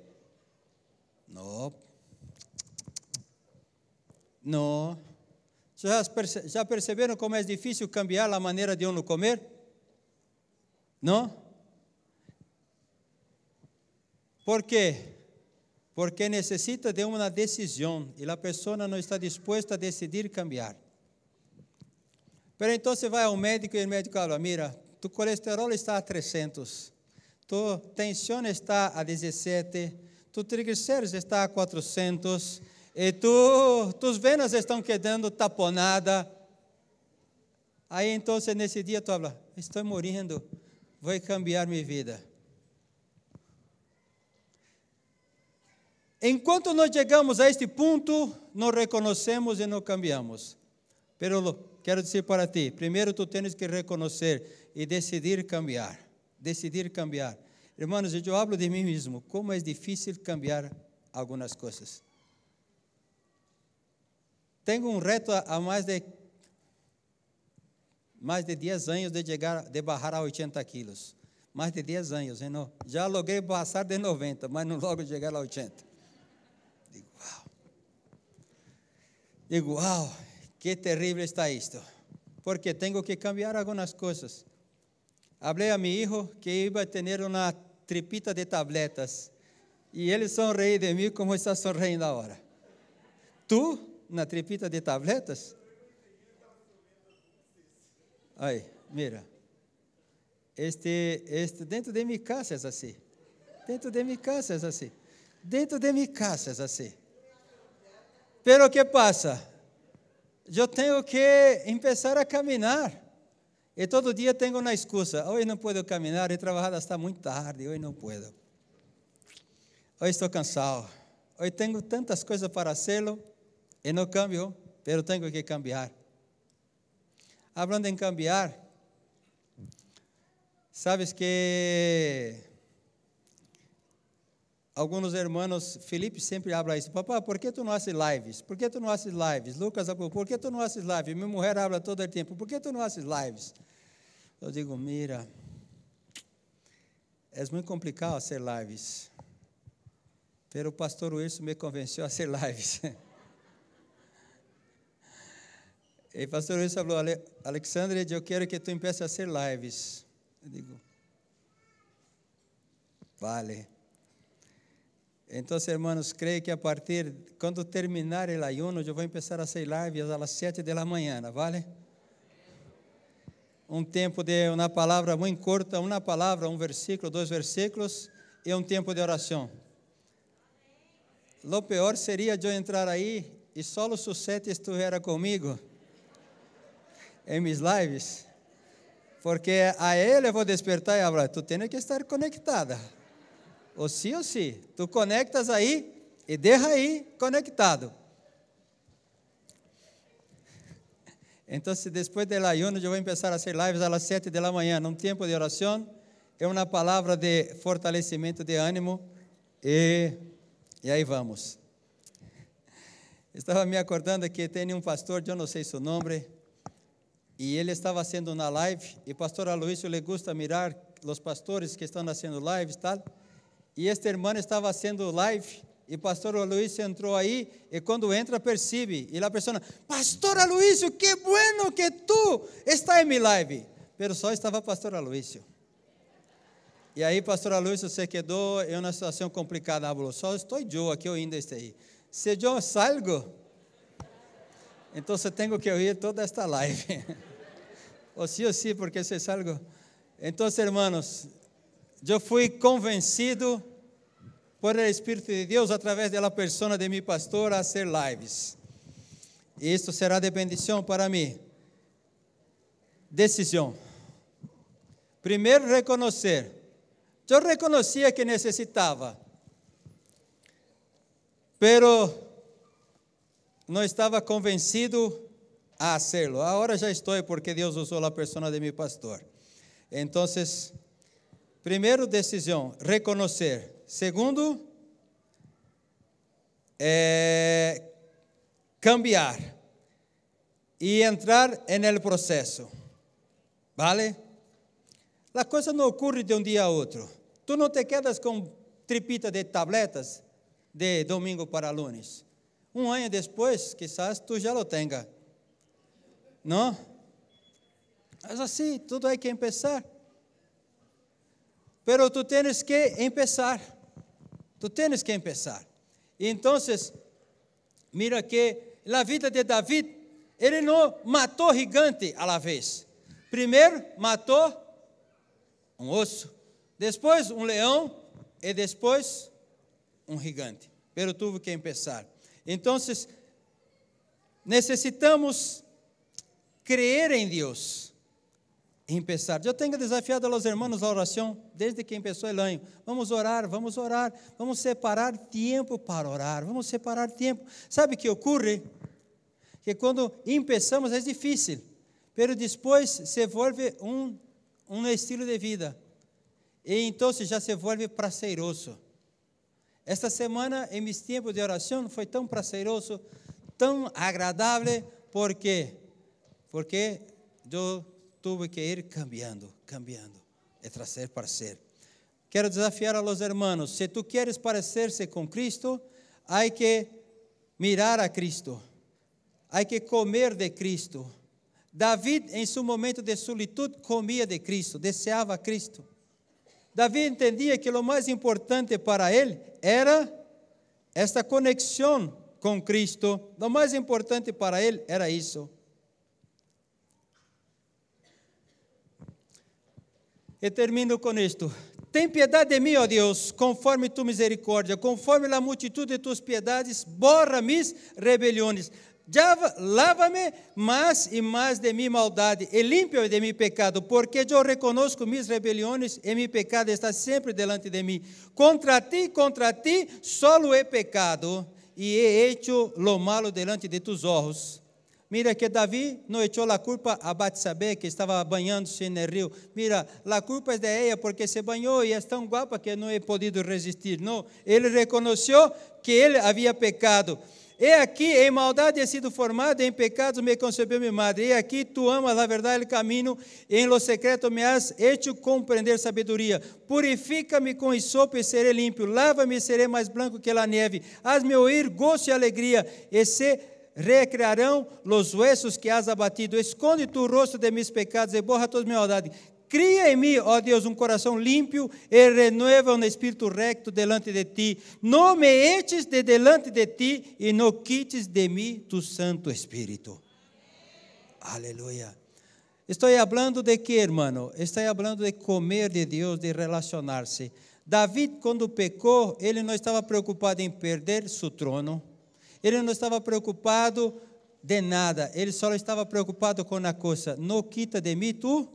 Não. Não. Já, perceberam como é difícil cambiar a maneira de uno comer? Não? Por quê? Porque necessita de uma decisão e a pessoa não está disposta a decidir cambiar. Pero então você vai ao médico e o médico fala: Mira, tu colesterol está a 300, tu tensão está a 17, tu triglicéridos está a 400, e tu, tus venas estão quedando taponada. Aí então, nesse dia, tu fala: Estou morrendo, vou cambiar minha vida. Enquanto nós chegamos a este ponto, não reconhecemos e não cambiamos. Pero quero dizer para ti, primeiro tu tens que reconhecer e decidir cambiar, decidir cambiar. Hermanos, eu hablo de mim mesmo, como é difícil cambiar algumas coisas. Tenho um reto há mais de mais de 10 anos de chegar, de barrar a 80 quilos. Mais de 10 anos, hein, não? Já logrei passar de 90, mas não logo chegar a 80. Digo, uau. Digo, uau, que terrível está isto. Porque tenho que cambiar algumas coisas. Hablei a meu filho que ia ter uma tripita de tabletas. E ele sorriu de mim como está sorrindo agora. Tu, na tripita de tabletas? Aí, mira. Este, este, dentro de minha casa é assim. Dentro de minha casa é assim. Dentro de minha casa é assim. Pero que passa? Eu tenho que começar a caminhar. E todo dia tenho uma excusa. Hoje não posso caminhar, he trabalhado hasta muito tarde, hoje não posso. Hoje estou cansado. Hoje tenho tantas coisas para fazê-lo e não cambio, pero tenho que cambiar. Hablando em cambiar, sabes que alguns irmãos, Felipe sempre habla isso, papá, por que tu não haces lives? Por que tu não haces lives? Lucas, por que tu não haces lives? Minha mulher habla todo o tempo, por que tu não haces lives? Eu digo, mira, é muito complicado fazer lives, pero o pastor Wilson me convenceu a fazer lives. E o pastor Luiz falou, Alexandre, eu quero que tu empeces a fazer lives. Eu digo, vale. Então, hermanos, creio que a partir, quando terminar o ayuno, eu vou começar a fazer lives às sete da manhã, vale? Um tempo de uma palavra muito curta, uma palavra, um versículo, dois versículos, e um tempo de oração. Lo pior seria eu entrar aí e só o Susete estivesse comigo em mis lives, porque a ele eu vou despertar e falar, tu tens que estar conectada, ou sim ou sim, tu conectas aí e deixa aí conectado. Então, depois do ayuno, eu vou começar a fazer lives às sete da manhã, num tempo de oração, é uma palavra de fortalecimento de ânimo, e, e aí vamos. Estava me acordando que tem um pastor, eu não sei seu nome, e ele estava fazendo uma live, e pastor Aloysio le gusta mirar os pastores que estão fazendo lives tal. E este irmão estava fazendo live, e o pastor Aloysio entrou aí, e quando entra, percebe, e a pessoa, pastor Aloysio, que bueno que tu está em minha live. Pero só estava pastor Aloysio. E aí, pastor Aloysio se quedou em uma situação complicada, falou, só estou eu aqui, eu ainda estou aí. Se eu salgo, então tenho que ouvir toda esta live. o sí o sí, porque eso es algo. Entonces, hermanos, yo fui convencido por el Espíritu de Dios a través de la persona de mi pastor a hacer lives. Y esto será de bendición para mí. Decisión. Primeiro, reconocer. Eu reconhecia que necessitava, pero não estava convencido a hacerlo. Ahora ya estoy porque Dios usó la persona de mi pastor. Entonces, primero decisión, reconocer. Segundo, eh, cambiar y entrar en el proceso. ¿Vale? La cosa no ocurre de un día a otro. Tú no te quedas con tripita de tabletas de domingo para lunes. Um ano depois, quizás tu já lo tenha. Não? Mas assim, tudo hay que empezar. Pero tu tienes que empezar. Tu tienes que empezar. Então, mira que na vida de David, ele não matou gigante à la vez. Primeiro matou um osso, depois um leão e depois um gigante. Pero tuvo que empezar. Então, necessitamos creer em Deus. Empezar. Eu tenho desafiado a los hermanos a oração desde que começou o ano. Vamos orar, vamos orar, vamos separar tempo para orar, vamos separar tempo. Sabe o que ocorre? que quando começamos é difícil, mas depois se volve um, um estilo de vida. E então já se volve prazeroso. Esta semana, em meus tempos de oração, foi tão prazeroso, tão agradável, por quê? Porque eu tive que ir cambiando, cambiando, de trazer para ser. Quero desafiar a los hermanos, se tu queres parecerse com Cristo, há que mirar a Cristo, há que comer de Cristo. David, em seu momento de solitude, comia de Cristo, deseava a Cristo. Davi entendia que o mais importante para ele era esta conexão com Cristo. O mais importante para ele era isso. E termino com isto. Tem piedade de mim, ó Deus, conforme tu misericórdia, conforme a multitude de tuas piedades, borra mis rebeliões. Lava-me mais e mais de minha maldade e limpa-me de meu pecado, porque eu reconozco minhas rebeliões e meu pecado está sempre delante de mim. Contra ti, contra ti, solo he pecado e he hecho lo malo delante de tus ojos. Mira que Davi não echou a culpa a Batsabé, que estava banhando-se no rio. Mira, a culpa é de ela porque se banhou e é tão guapa que não he podido resistir. Não, ele reconheceu que ele havia pecado. E aqui, em maldade he sido formado, em pecados me concebeu minha madre. E aqui, tu amas a verdade e o caminho, em lo secreto me has hecho compreender sabedoria. Purifica-me com isopo e serei limpo. Lava-me e serei mais branco que a neve. Haz-me ouvir gozo e alegria, e se recrearão os huesos que has abatido. Esconde tu rosto de meus pecados e borra toda minha maldade. Cria em mim, ó Deus, um coração limpo e renueva um espírito recto delante de ti. Não me eches de delante de ti e não quites de mim tu Santo Espírito. Aleluia. Estou falando de quê, irmão? Estou falando de comer de Deus, de relacionar-se. David, quando pecou, ele não estava preocupado em perder seu trono. Ele não estava preocupado de nada. Ele só estava preocupado com a coisa: não quita de mim tu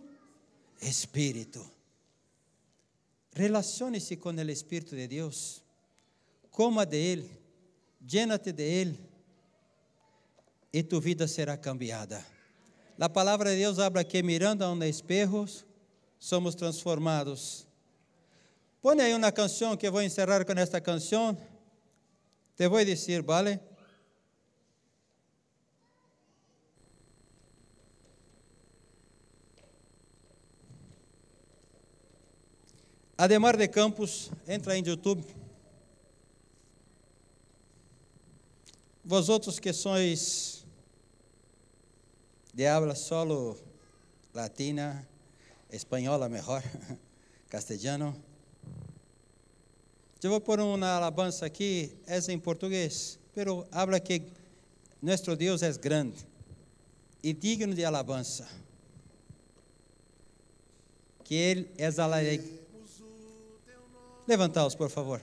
Espírito. Relacione-se com o Espírito de Deus. Coma de Ele. Llénate de Ele. E tu vida será cambiada. A palavra de Deus habla que mirando a um espejo, somos transformados. Põe aí uma canção que vou encerrar com esta canção. Te vou dizer, vale? Ademar de Campos, entra em YouTube. Vosotros que sois de habla solo latina, espanhola melhor, castelhano. Eu vou pôr uma alabança aqui, essa em português, pero habla que nosso Deus é grande e digno de alabança. Que Ele é alegre Levantaos, por favor.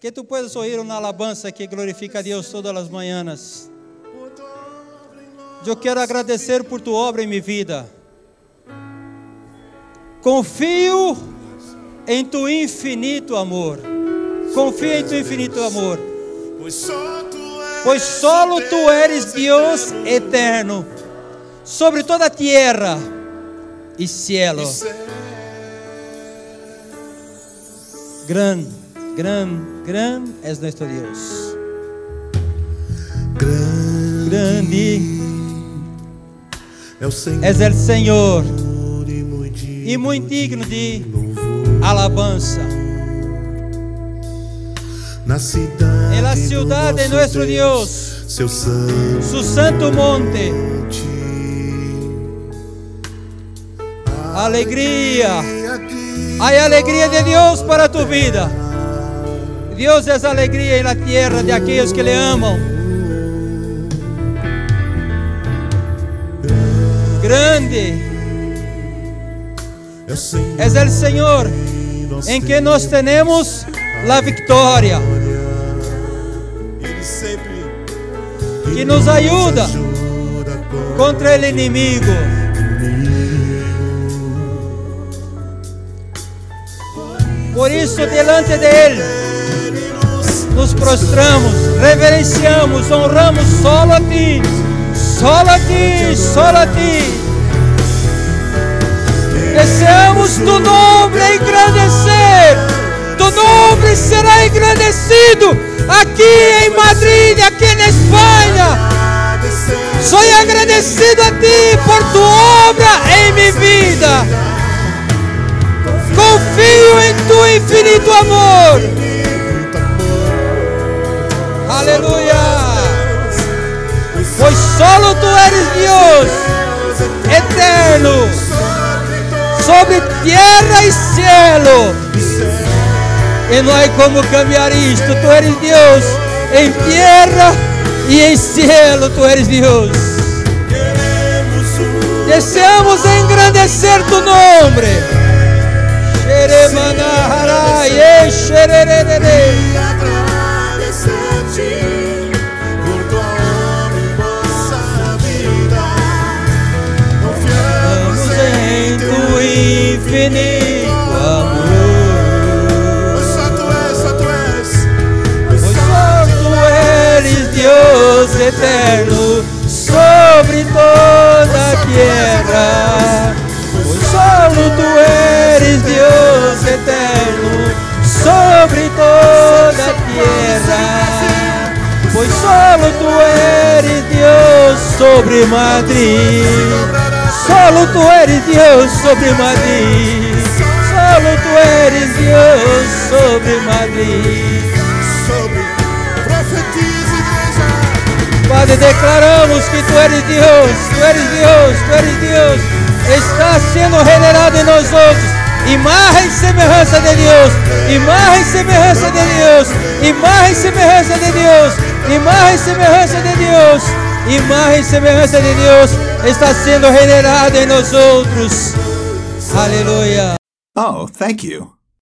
Que tu puedas oír uma alabança que glorifica a Deus todas as manhãs. Eu quero agradecer por tua obra em minha vida. Confio em tu infinito amor. Confio em tu infinito amor. Pois solo tu eres Deus eterno sobre toda a terra e cielo. Gran, gran, gran es nuestro Dios. Grande es el Senhor e muito digno de alabança. Na cidade, en la ciudad de nuestro Dios, seu santo, su santo monte. Alegria. Há alegria de Deus para tu vida. Deus é alegria na terra de aqueles que lhe amam. Grande é o Senhor em que nós temos a vitória. Que nos ajuda contra o inimigo. Por isso, delante de Ele, nos prostramos, reverenciamos, honramos solo a ti, solo a ti, solo a ti. Deseamos tu nome engrandecer, tu nome será engrandecido aqui em Madrid, aqui em Espanha. Sou agradecido a ti por tu obra em minha vida. Sobre terra e cielo. E não há como cambiar isto. Tu eres Deus em terra e em cielo. Tu eres Deus. Deseamos engrandecer tu nome. Xeremanahara, infinito amor. Pois só tu és, só tu és. Pois só tu eres Deus eterno sobre toda a terra. Pois só tu eres Deus eterno sobre toda a terra. Pois só tu eres Deus sobre Madrid. Solo tu eres Deus sobre Madrid. Solo tu eres Deus sobre Madrid. Padre, declaramos que tu eres Deus, tu eres Deus, tu eres Deus. Está sendo revelado em nós outros. Imagem e semelhança de Deus, imagem e semelhança de Deus, imagem e semelhança de Deus, imagem e semelhança de Deus, imagem e semelhança de Deus está sendo revelado em nós outros. Aleluia. Oh, thank you.